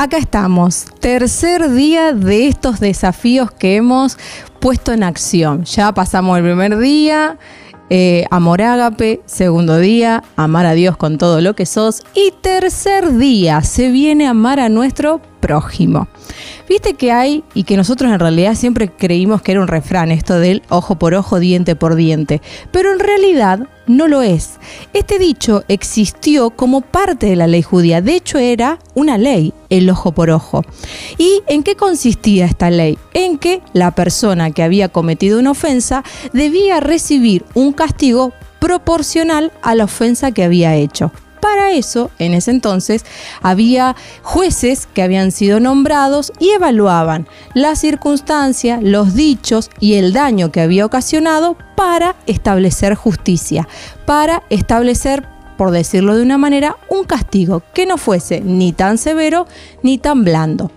acá estamos, tercer día de estos desafíos que hemos puesto en acción. Ya pasamos el primer día, eh, amor ágape, segundo día, amar a Dios con todo lo que sos y tercer día, se viene amar a nuestro Viste que hay, y que nosotros en realidad siempre creímos que era un refrán esto del ojo por ojo, diente por diente, pero en realidad no lo es. Este dicho existió como parte de la ley judía, de hecho era una ley, el ojo por ojo. ¿Y en qué consistía esta ley? En que la persona que había cometido una ofensa debía recibir un castigo proporcional a la ofensa que había hecho. Eso, en ese entonces, había jueces que habían sido nombrados y evaluaban la circunstancia, los dichos y el daño que había ocasionado para establecer justicia, para establecer por decirlo de una manera, un castigo que no fuese ni tan severo ni tan blando.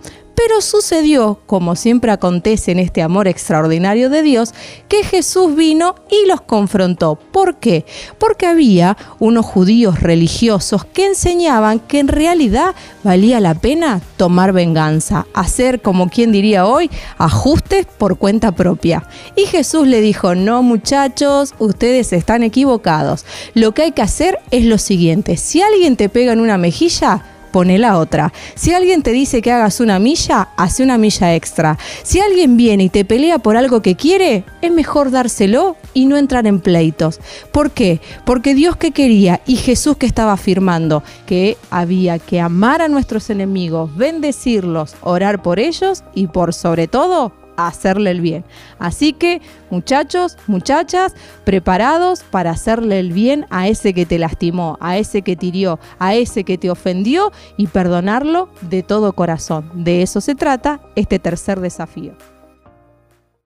Pero sucedió, como siempre acontece en este amor extraordinario de Dios, que Jesús vino y los confrontó. ¿Por qué? Porque había unos judíos religiosos que enseñaban que en realidad valía la pena tomar venganza, hacer, como quien diría hoy, ajustes por cuenta propia. Y Jesús le dijo, no muchachos, ustedes están equivocados. Lo que hay que hacer es lo siguiente, si alguien te pega en una mejilla, pone la otra. Si alguien te dice que hagas una milla, hace una milla extra. Si alguien viene y te pelea por algo que quiere, es mejor dárselo y no entrar en pleitos. ¿Por qué? Porque Dios que quería y Jesús que estaba afirmando que había que amar a nuestros enemigos, bendecirlos, orar por ellos y por sobre todo hacerle el bien. Así que, muchachos, muchachas, preparados para hacerle el bien a ese que te lastimó, a ese que te hirió, a ese que te ofendió y perdonarlo de todo corazón. De eso se trata este tercer desafío.